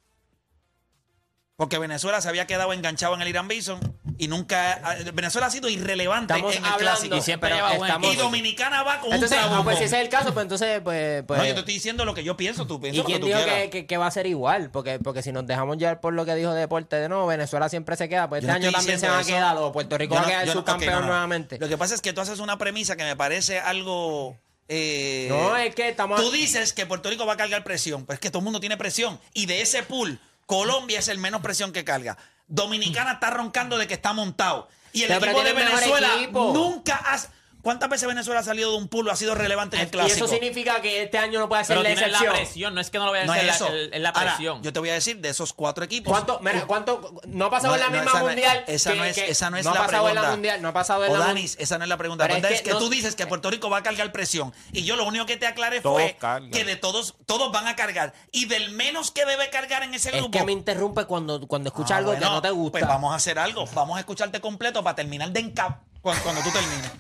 Porque Venezuela se había quedado enganchado en el Irán Bison y nunca. Venezuela ha sido irrelevante
Estamos
en el
hablando.
clásico.
Y siempre
pero estamos-
Y Dominicana va con
Entonces,
un trabuco.
pues si ese es el caso, pues entonces, pues. pues
No, yo te estoy diciendo lo que yo pienso, tú piensas
¿Y
lo que
quién
tú
dijo que, que- que va a ser igual? Porque, porque si nos dejamos llevar por lo que dijo Deporte de no, Venezuela siempre se queda, pues
Yo
este
no
año también se va a quedar, o Puerto Rico
Yo
va
no-
a quedar
no-
subcampeón
no, no.
nuevamente.
Lo que pasa es que tú haces una premisa que me parece algo. eh,
No, es que estamos.
Tú dices que Puerto Rico va a cargar presión, pero es que todo el mundo tiene presión. Y de ese pool, Colombia es el menos presión que carga. Dominicana está roncando de que está montado. Y el
Pero,
equipo de
tiene mejor
Venezuela
equipo.
nunca ha. ¿Cuántas veces Venezuela ha salido de un pool o ha sido relevante en el
y
clásico?
eso significa que este año no puede ser
Pero
la
tiene la
excepción.
presión, no es que no lo vaya a
no
hacer,
es eso.
la, el- es la
Ahora,
presión.
yo te voy a decir, de esos cuatro equipos.
¿Cuánto, mira, cuánto, no ha pasado
No,
en la
no,
misma
esa no es-
mundial.
esa
que-
no es-
que-
esa no es
ha
la
pasado en la
pregunta.
mundial, no ha pasado en
O
la
Danis,
mundial.
esa no es la pregunta. La
es
pregunta es
que no-
tú dices que Puerto Rico va a cargar presión. Y yo lo único que te aclaré fue
cargan.
que de todos, todos van a cargar. Y del menos que debe cargar en ese
Es
grupo.
que me interrumpe cuando, cuando escucha
Ah,
algo
bueno,
que no te gusta.
Pues vamos a hacer algo. Vamos a escucharte completo para terminar de encap cuando, cuando tú termines.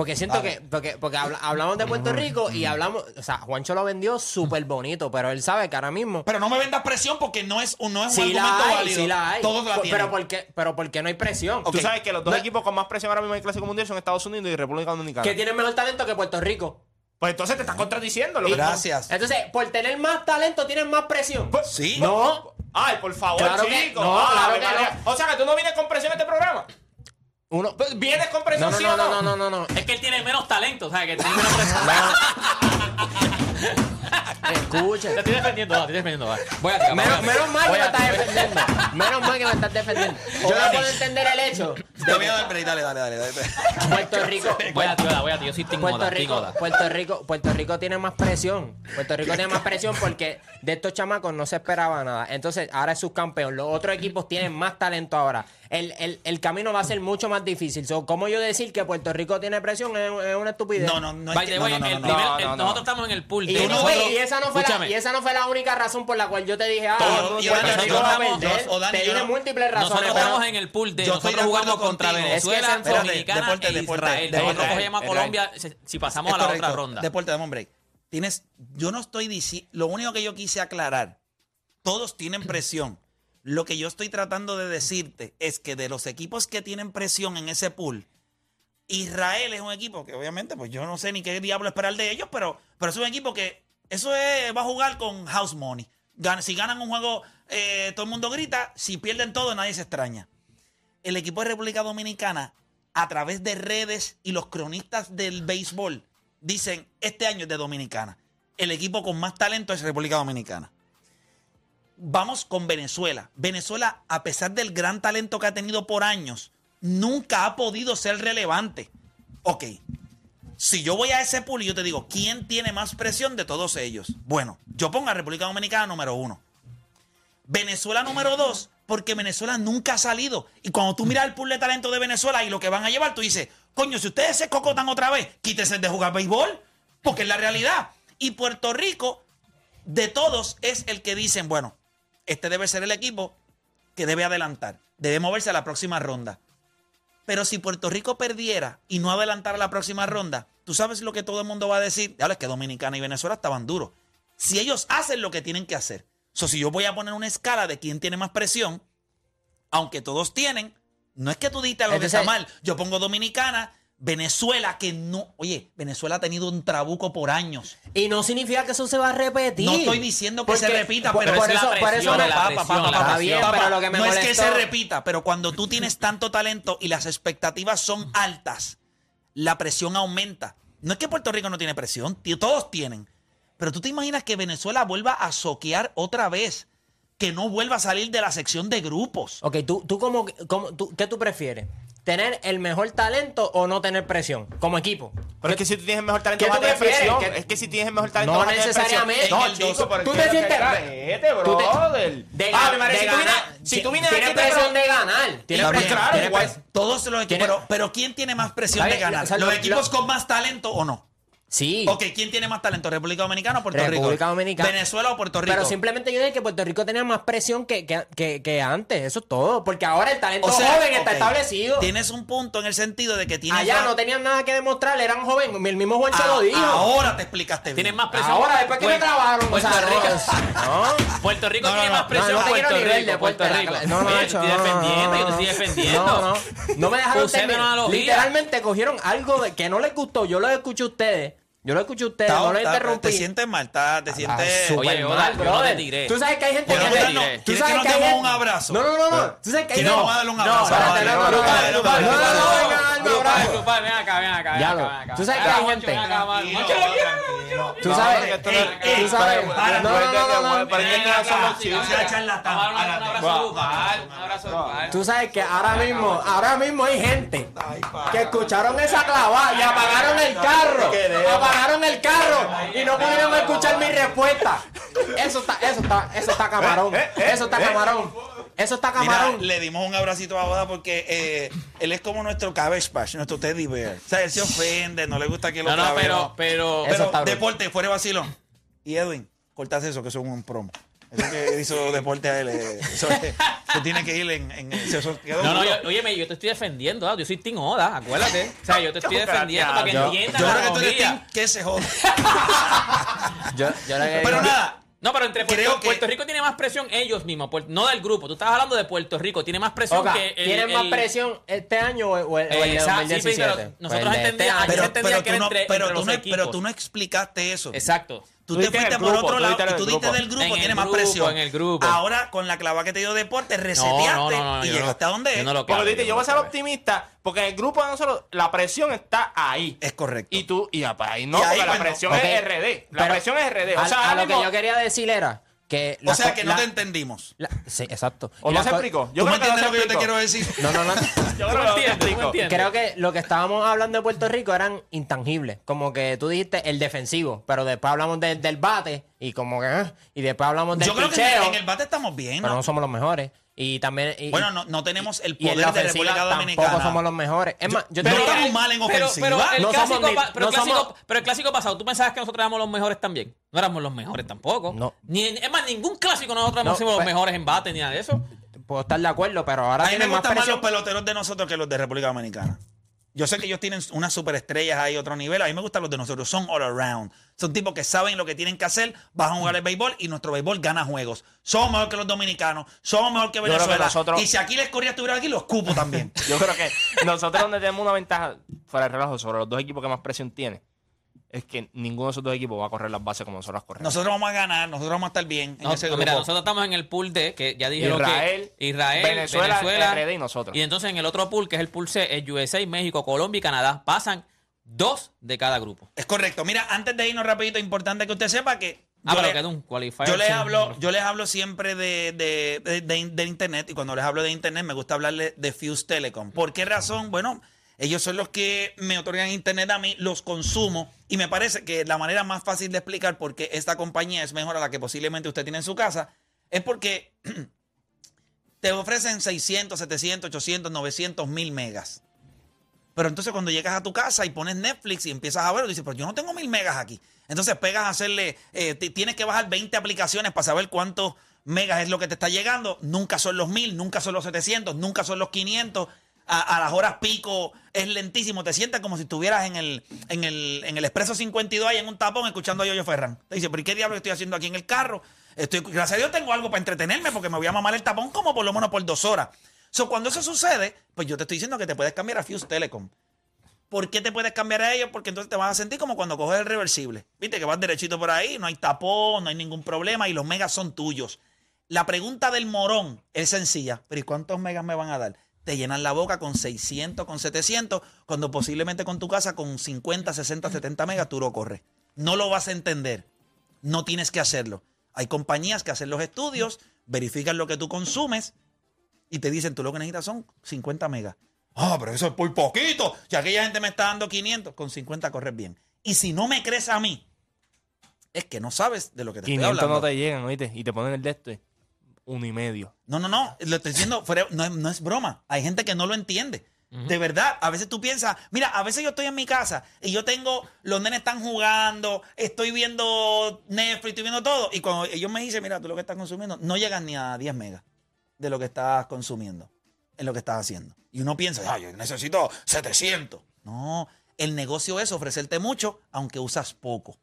Porque siento
Dale.
que, porque, porque habla- hablamos de Puerto Rico y hablamos, o sea, Juancho lo vendió súper bonito, pero él sabe que ahora mismo.
Pero no me vendas presión porque no es, un- no es un
Sí la
argumento
hay,
válido.
sí la hay.
Todos la
Por-
tienen.
pero ¿por qué, pero ¿por qué no hay presión?
Tú sabes que los dos
No-
equipos con más presión ahora mismo en el Clásico Mundial son Estados Unidos y República Dominicana.
Que tienen mejor talento que Puerto Rico.
Pues entonces te estás contradiciendo. Lo que-
Gracias.
Entonces, por tener más talento, tienen más presión.
Pues,
Sí.
No.
Ay, por favor,
Claro que-
chicos.
no,
Ah,
claro
me
que
María. O sea que tú no vienes con presión a este programa.
Uno.
Pues, ¿Vienes con
No,
presión,
no, no, no,
no?
no, no, no, no.
Es que él tiene menos talento, o sea, que tiene menos presión.
Escuchen.
Te estoy defendiendo, va, te estoy defendiendo, va. Voy a
Menos, menos mal que
Voy
me estás defendiendo. Menos mal que me estás defendiendo. Yo no puedo entender el hecho
Te voy a dar break. Dale, dale, dale. dale.
Puerto Rico.
Voy a ti, Oda, voy a ti. Yo soy
Puerto Rico. Puerto Rico, Puerto Rico tiene más presión. Puerto Rico tiene más presión porque de estos chamacos no se esperaba nada. Entonces, ahora es subcampeón. Los otros equipos tienen más talento ahora. El, el, el camino va a ser mucho más difícil. So, ¿Cómo yo decir que Puerto Rico tiene presión es, es una estupidez?
No, no, no. es que-
nosotros estamos en el pool
Y,
nosotros-
esa no fue la,
Escúchame.
y esa no fue la única razón por la cual yo te dije, ah,
Todo-
Puerto
y Dani,
Rico
yo
va a
no-
perder.
yo- o Dani,
te
yo
múltiples razones.
Nosotros
pero-
estamos en el pool de
Yo estoy
nosotros jugamos contra. Venezuela,
Es que
Dominicana
deporte,
e
deporte,
Israel.
deporte.
Nosotros cogemos a Colombia si- pasamos a la otra ronda.
Deporte, dame un break. Tienes, yo no estoy diciendo, lo único que yo quise aclarar, todos tienen presión. Lo que yo estoy tratando de decirte es que de los equipos que tienen presión en ese pool, Israel es un equipo que obviamente, pues yo no sé ni qué diablo esperar de ellos, pero, pero es un equipo que eso es, va a jugar con house money. Si ganan un juego, eh, todo el mundo grita. Si pierden todo, nadie se extraña. El equipo de República Dominicana, a través de redes y los cronistas del béisbol, dicen, este año es de Dominicana. El equipo con más talento es República Dominicana. Vamos con Venezuela. Venezuela, a pesar del gran talento que ha tenido por años, nunca ha podido ser relevante. Ok, si yo voy a ese pool y yo te digo, ¿quién tiene más presión de todos ellos? Bueno, yo pongo a República Dominicana número uno. Venezuela número dos, porque Venezuela nunca ha salido. Y cuando tú miras el pool de talento de Venezuela y lo que van a llevar, tú dices, coño, si ustedes se cocotan otra vez, quítese de jugar béisbol, porque es la realidad. Y Puerto Rico, de todos, es el que dicen, bueno, este debe ser el equipo que debe adelantar, debe moverse a la próxima ronda. Pero si Puerto Rico perdiera y no adelantara la próxima ronda, tú sabes lo que todo el mundo va a decir. Ya es que Dominicana y Venezuela estaban duros. Si ellos hacen lo que tienen que hacer. So, si yo voy a poner una escala de quién tiene más presión, aunque todos tienen, no es que tú digas algo que está mal. Yo pongo Dominicana, Venezuela, que no. Oye, Venezuela ha tenido un trabuco por años.
Y no significa que eso se va a repetir.
No estoy diciendo que se repita,
por-
pero
por
es la
eso, por
presión,
eso
la
me-
presión,
Papá,
la
papá,
Está
presión.
bien,
papá,
pero lo que me
no es que se repita, pero cuando tú tienes tanto talento y las expectativas son altas, la presión aumenta. No es que Puerto Rico no tiene presión, todos tienen. Pero tú te imaginas que Venezuela vuelva a soquear otra vez, que no vuelva a salir de la sección de grupos.
Ok, ¿tú, tú, cómo, cómo- tú- ¿qué tú prefieres? ¿Tener el mejor talento o no tener presión como equipo?
Pero es que si tú tienes el mejor talento
¿Qué
vas a tener presión.
¿Qué-
Es que si tienes el mejor talento
No
vas a tener presión.
necesariamente.
No,
En el
chico, pero
tú te sientes-
Cállate,
tú te-. De,
Ah,
ga-
me parece
de
vienes-
ganar.
Si tú vienes
Tienes presión de ganar. Tienes presión.
claro, igual.
presión.
Todos los equipos, pero, pero ¿quién tiene más presión de ganar? ¿Los
lo-
equipos con más talento o no?
Sí.
Ok, ¿quién tiene más talento? ¿República Dominicana o Puerto
República
Rico?
Dominicana.
¿Venezuela o Puerto Rico?
Pero simplemente yo dije que Puerto Rico tenía más presión que, que, que, que antes. Eso es todo. Porque ahora el talento
O sea,
joven está
ok,
establecido.
Tienes un punto en el sentido de que tienes.
Allá no tenían nada que demostrar. Eran jóvenes. El mismo Juan se
Ah,
lo dijo.
Ahora te explicaste bien.
Tienen más presión.
Ahora, después que me
Puerto-
trabaron.
Puerto
o sea,
Rico.
no.
Puerto Rico
No, no,
tiene
no,
más presión
no, no te
que
quiero
Puerto Rico.
de
Puerto Rico.
No, no,
Oye, estoy defendiendo, yo te estoy
no,
defendiendo.
No, no. No me dejaron terminar.
analogía.
Literalmente cogieron algo de que no les gustó. Yo lo escuché a ustedes. Yo lo escuché a ustedes.
Está-
no lo
está-
interrumpí.
Te sientes mal, está- te
Ah,
sientes.
súper
Oye,
mal,
Oda, yo no te
brother.
tiré.
Tú sabes que hay gente
Yo no
que
te tiré.
tú
¿Quieres
sabes
que nos
que hay
demos
gente-
un abrazo?
No, no, no, no. Tú sabes que hay
¿Quieres
gente-
vamos a darle un
No,
abrazo?
espérate, no, no, no,
vale,
no,
vale,
no, no, no, venga,
Grupal,
abrazo.
grupal, ven acá, ven acá, ven
Ya
acá,
lo-
ven acá.
tú sabes que hay gente-
ven acá, Moncho, Moncho.
Tú sabes,
que
ey,
no-
ey, tú sabes,
para-
no, no, no, no, no,
para-
Ven
¿quiénes son
acá,
los chicos?
sea charlatán,
Vamos a darle un abrazo grupal, un abrazo grupal.
Tú sabes que ahora mismo, ahora mismo hay gente que escucharon esa clavada y apagaron el carro, apagaron el carro y no pudieron escuchar mi respuesta. Eso está, eso está, eso está camarón, eso está camarón, eso está
Mira,
camarón.
le dimos un abracito a Boda porque eh, él es como nuestro Cabbage Patch, nuestro teddy bear. O sea, él se ofende, no le gusta que lo
No, no, pero, pero,
Pero
brutal.
deporte, fuera de vacilón. Y Edwin, cortas eso, que es un promo. Eso que hizo deporte a él. eh, Eso es- se tiene que ir en. en eso quedó
No, no, yo, óyeme, yo te estoy defendiendo, ah, yo soy Team Oda, acuérdate. O sea, yo te estoy defendiendo para que
Yo-
entiendan
Yo creo que tú eres team que se joda.
Yo, yo le
Pero
digo-
nada,
No, pero entre Puerto,
Creo que-
Puerto Rico tiene más presión ellos mismos, no del grupo. Tú estabas hablando de Puerto Rico, tiene más presión que el,
¿Tienen más
el-
presión este año o, el, el de
Exacto, sí,
2017?
pero
Pues
nosotros
el este
entendíamos-
pero
que
no,
entre-
pero,
entre
tú
los
no, pero tú no explicaste eso.
Exacto.
Tú
Tú
te fuiste por
grupo,
otro
tú
lado y tú diste del grupo, tiene más presión.
en el grupo.
Ahora, con la clava que te dio deporte, reseteaste
no, no, no,
y llegaste
no-
a donde es.
no lo creo.
dijiste, yo voy a ser optimista porque el grupo de nosotros la presión está ahí.
Es correcto.
Y tú, y apa, ahí no,
Y ahí,
porque la presión es RD. La
Pero
presión es RD. O sea,
a, lo que yo quería decir era que...
O sea que no
la-
te entendimos.
la- sí, exacto.
¿O no se explicó?
¿Tú
Yo
me
creo que
entiendes lo que yo te quiero decir?
No, no, no.
Yo
¿Tú
no?
¿Tú
explicó.
entiendes?
Creo que lo que estábamos hablando de Puerto Rico eran intangibles. Como que tú dijiste el defensivo, pero después hablamos de- del bate y como que... ah, y después hablamos del
Yo creo que en el bate estamos bien.
pero
no
somos los mejores. Y también. y-
Bueno, no, no tenemos el poder de República
tampoco
Dominicana.
somos los mejores. Es más, yo te
no
diría-
estamos mal en
Pero,
ofensiva.
pero el,
No
clásico,
somos ni-
pa- pero, el clásico,
somos-
pero el clásico pasado, ¿tú pensabas que nosotros éramos los mejores también? No éramos los mejores tampoco.
No.
Ni, es más, ningún clásico nosotros
No,
los
pues-
mejores en bate ni nada de eso.
Puedo estar de acuerdo, pero ahora
A mí me
tienen más
gustan más los peloteros de nosotros que los de República Dominicana. Yo sé que ellos tienen unas superestrellas ahí, otro nivel. A mí me gustan los de nosotros. Son all around. Son tipos que saben lo que tienen que hacer, van a jugar el béisbol y nuestro béisbol gana juegos. Somos mejor que los dominicanos, somos mejor que Venezuela.
nosotros-
Y si aquí les Corea estuviera aquí, los cupo también.
Yo creo que nosotros donde tenemos una ventaja fuera de relajo sobre los dos equipos que más presión tiene es que ninguno de esos dos equipos va a correr las bases como nosotros las corremos.
nosotros vamos a ganar, nosotros vamos a estar bien en
No,
ese grupo.
mira, nosotros estamos en el pool D, que ya dije
Israel,
que Israel,
Venezuela,
Venezuela,
RD y nosotros.
Y entonces en el otro pool, que es el pool C, es USA, México, Colombia y Canadá. Pasan dos de cada grupo.
Es correcto. Mira, antes de irnos rapidito, importante que usted sepa que
Ah,
yo
pero
le-
un qualifier.
Yo les hablo, yo les hablo siempre de, de, de- de- de internet y cuando les hablo de internet me gusta hablarles de Fuse Telecom. ¿Por qué razón? Bueno, ellos son los que me otorgan internet a mí, los consumo y me parece que la manera más fácil de explicar por qué esta compañía es mejor a la que posiblemente usted tiene en su casa es porque te ofrecen 600, 700, 800, 900, 1000 megas. Pero entonces cuando llegas a tu casa y pones Netflix y empiezas a ver, dices, pero yo no tengo mil megas aquí. Entonces pegas a hacerle, eh, ti- tienes que bajar 20 aplicaciones para saber cuántos megas es lo que te está llegando. Nunca son los mil, nunca son los 700, nunca son los 500. A, las horas pico es lentísimo. Te sientes como si estuvieras en el, en el, en el Expreso 52 ahí en un tapón escuchando a Yoyo Ferran. Te dice, pero ¿y qué diablo estoy haciendo aquí en el carro? Estoy, gracias a Dios tengo algo para entretenerme porque me voy a mamar el tapón como por lo menos por dos horas. So, cuando eso sucede, pues yo te estoy diciendo que te puedes cambiar a Fuse Telecom. ¿Por qué te puedes cambiar a ellos? Porque entonces te vas a sentir como cuando coges el reversible. Viste que vas derechito por ahí, no hay tapón, no hay ningún problema y los megas son tuyos. La pregunta del morón es sencilla. ¿Pero y cuántos megas me van a dar? Te llenan la boca con 600, con 700, cuando posiblemente con tu casa con 50, 60, 70 megas tú lo corres. No lo vas a entender. No tienes que hacerlo. Hay compañías que hacen los estudios, verifican lo que tú consumes y te dicen, tú lo que necesitas son 50 megas. Ah, pero eso es muy poquito. Si aquella gente me está dando 500, con 50 corres bien. Y si no me crees a mí, es que no sabes de lo que te
500
estoy hablando.
no te llegan, ¿oíste? Y te ponen el de este. Uno y medio.
No, no, no. Lo estoy diciendo, fuera- no, es- no es broma. Hay gente que no lo entiende. De verdad, a veces tú piensas, mira, a veces yo estoy en mi casa y yo tengo, los nenes están jugando, estoy viendo Netflix, estoy viendo todo. Y cuando ellos me dicen, mira, tú lo que estás consumiendo, no llegas ni a 10 megas de lo que estás consumiendo, en lo que estás haciendo. Y uno piensa, ay, yo necesito 700. No, el negocio es ofrecerte mucho, aunque usas poco.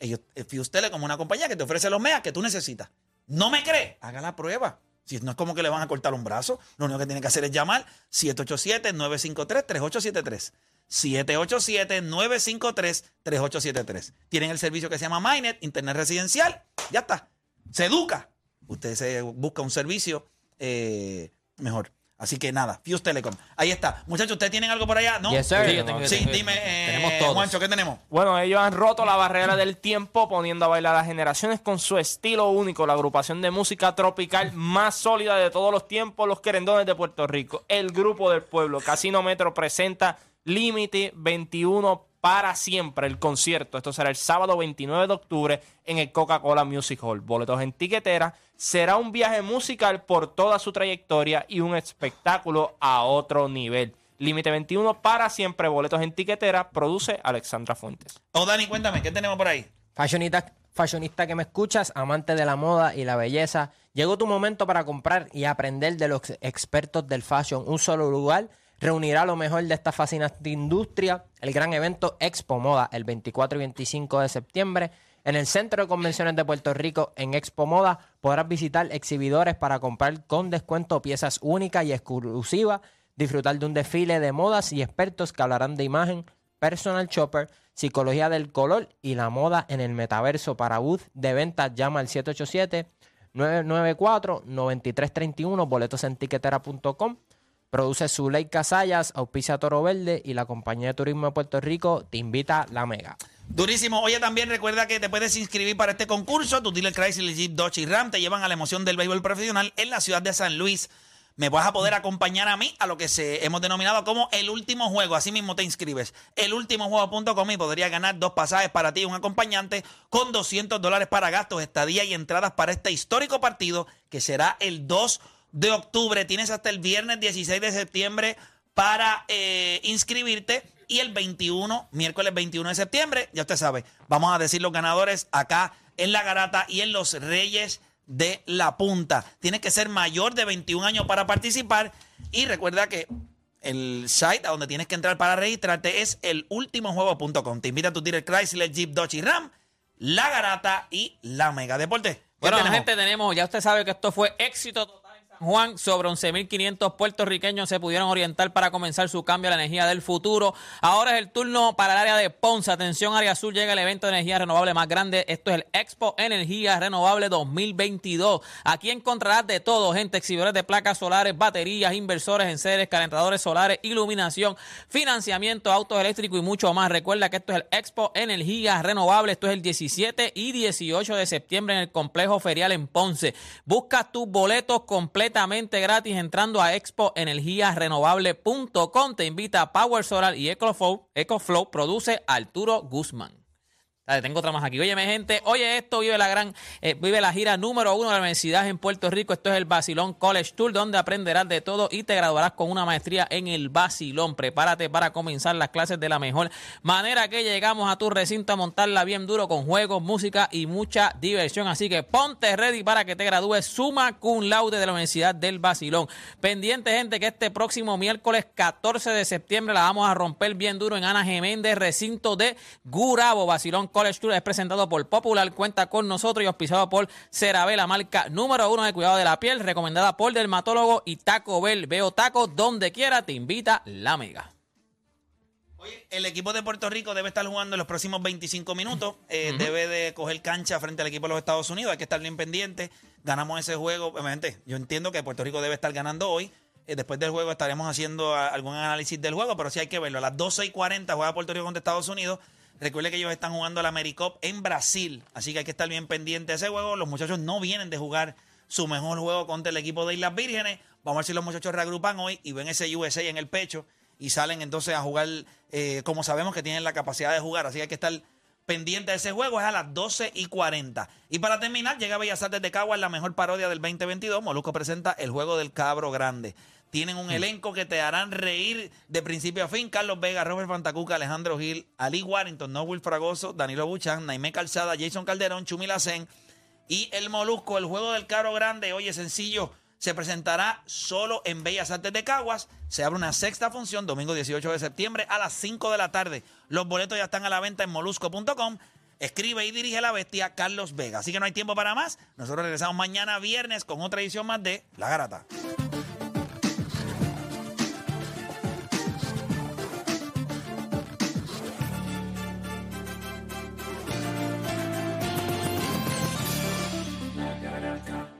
Ellos, eh, Fuse Telecom como una compañía que te ofrece los megas que tú necesitas. ¿No me cree? Haga la prueba. Si no es como que le van a cortar un brazo, lo único que tiene que hacer es llamar 787-953-3873. 787-953-3873. Tienen el servicio que se llama MyNet, Internet Residencial. Ya está. Se educa. Usted se busca un servicio eh, mejor. Así que nada, Fuse Telecom. Ahí está. Muchachos, ¿ustedes tienen algo por allá? ¿No?
Yes, sir.
Sí, yo tengo-
Sí,
tengo-
dime, eh,
tenemos todos.
Juancho, ¿qué tenemos?
Bueno, ellos han roto la barrera del tiempo poniendo a bailar a generaciones con su estilo único, la agrupación de música tropical más sólida de todos los tiempos, los querendones de Puerto Rico. El grupo del pueblo, Casino Metro presenta Límite 21 para siempre el concierto. Esto será el sábado 29 de octubre en el Coca-Cola Music Hall. Boletos en tiquetera. Será un viaje musical por toda su trayectoria y un espectáculo a otro nivel. Límite 21 para siempre. Boletos en tiquetera. Produce Alexandra Fuentes.
Oh, Dani, cuéntame, ¿qué tenemos por ahí?
Fashionista, fashionista que me escuchas, amante de la moda y la belleza, llegó tu momento para comprar y aprender de los expertos del fashion. Un solo lugar reunirá lo mejor de esta fascinante industria, el gran evento Expo Moda, el 24 y 25 de septiembre. En el Centro de Convenciones de Puerto Rico, en Expo Moda, podrás visitar exhibidores para comprar con descuento piezas únicas y exclusivas, disfrutar de un desfile de modas y expertos que hablarán de imagen, personal shopper, psicología del color y la moda en el metaverso. Para booth de ventas, llama al 787-994-9331, boletos en. Produce Zuley Casallas, auspicia Toro Verde y la Compañía de Turismo de Puerto Rico te invita la mega.
Durísimo. Oye, también recuerda que te puedes inscribir para este concurso. Tu dealer Chrysler, Jeep, Dodge y Ram te llevan a la emoción del béisbol profesional en la ciudad de San Luis. me vas a poder acompañar a mí a lo que se hemos denominado como el último juego. Así mismo te inscribes. El último juego.com y podrías ganar dos pasajes para ti y un acompañante con 200 dólares para gastos, estadía y entradas para este histórico partido que será el 2 de octubre. Tienes hasta el viernes 16 de septiembre para eh, inscribirte. Y el 21, miércoles 21 de septiembre, ya usted sabe, vamos a decir los ganadores acá en La Garata y en los Reyes de la Punta. Tienes que ser mayor de 21 años para participar. Y recuerda que el site a donde tienes que entrar para registrarte es el juego.com. Te invita a tu dealer Chrysler, Jeep, Dodge y Ram, La Garata y La Mega Deporte. ¿Qué
Bueno,
tenemos?
gente, tenemos, ya usted sabe que esto fue éxito Juan. Sobre 11.500 puertorriqueños se pudieron orientar para comenzar su cambio a la energía del futuro. Ahora es el turno para el área de Ponce. Atención, área azul, llega el evento de energía renovable más grande. Esto es el Expo Energía Renovable 2022. Aquí encontrarás de todo, gente, exhibidores de placas solares, baterías, inversores en seres, calentadores solares, iluminación, financiamiento, autos eléctricos y mucho más. Recuerda que esto es el Expo Energía Renovable. Esto es el 17 y 18 de septiembre en el complejo ferial en Ponce. Busca tus boletos completamente gratis entrando a expoenergiarenovable.com. Te invita Power Solar y EcoFlow. EcoFlow produce Arturo Guzmán. Tengo otra más aquí. Óyeme, gente. Oye, esto vive la gran, eh, vive la gira número uno de la universidad en Puerto Rico. Esto es el Basilón College Tour, donde aprenderás de todo y te graduarás con una maestría en el Basilón. Prepárate para comenzar las clases de la mejor manera que llegamos a tu recinto a montarla bien duro con juegos, música y mucha diversión. Así que ponte ready para que te gradúes suma cum laude de la Universidad del Basilón. Pendiente, gente, que este próximo miércoles 14 de septiembre la vamos a romper bien duro en Ana Geméndez, recinto de Gurabo. Basilón College Tour es presentado por Popular, cuenta con nosotros y auspiciado por CeraVe, la marca número uno de cuidado de la piel, recomendada por dermatólogo y Taco Bell. Veo taco donde quiera, te invita la mega.
El equipo de Puerto Rico debe estar jugando en los próximos 25 minutos. Eh, Debe de coger cancha frente al equipo de los Estados Unidos. Hay que estar bien pendiente. Ganamos ese juego. Obviamente, yo entiendo que Puerto Rico debe estar ganando hoy. Eh, después del juego estaremos haciendo algún análisis del juego, pero sí hay que verlo. A las 12 y 40 juega Puerto Rico contra Estados Unidos. Recuerde que ellos están jugando la AmeriCup en Brasil, así que hay que estar bien pendiente de ese juego. Los muchachos no vienen de jugar su mejor juego contra el equipo de Islas Vírgenes. Vamos a ver si los muchachos reagrupan hoy y ven ese USA en el pecho y salen entonces a jugar eh, como sabemos que tienen la capacidad de jugar. Así que hay que estar pendiente de ese juego. Es a las 12 y 40. Y para terminar, llega Bellas Artes de Caguas, la mejor parodia del 2022. Molusco presenta el juego del cabro grande. Tienen un elenco que te harán reír de principio a fin. Carlos Vega, Robert Fantacuca, Alejandro Gil, Ali Warrington, Noel Fragoso, Danilo Buchan, Naime Calzada, Jason Calderón, Chumi Lacen y el Molusco. El juego del cabro grande, oye, sencillo, se presentará solo en Bellas Artes de Caguas. Se abre una sexta función, domingo 18 de septiembre a las 5 de la tarde. Los boletos ya están a la venta en molusco.com. Escribe y dirige la bestia Carlos Vega. Así que no hay tiempo para más. Nosotros regresamos mañana viernes con otra edición más de La Garata.